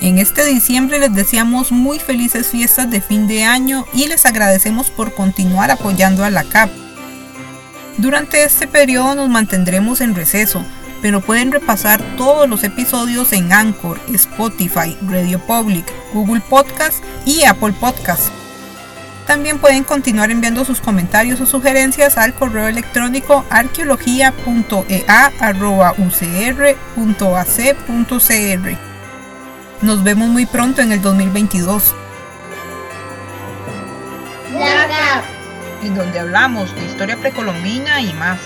este diciembre les deseamos muy felices fiestas de fin de año y les agradecemos por continuar apoyando a la CAP. Durante este periodo nos mantendremos en receso, pero pueden repasar todos los episodios en Anchor, Spotify, Radio Public, Google Podcast y Apple Podcast. También pueden continuar enviando sus comentarios o sugerencias al correo electrónico arqueología.ea.ucr.ac.cr. Nos vemos muy pronto en el 2022. En donde hablamos de historia precolombina y más.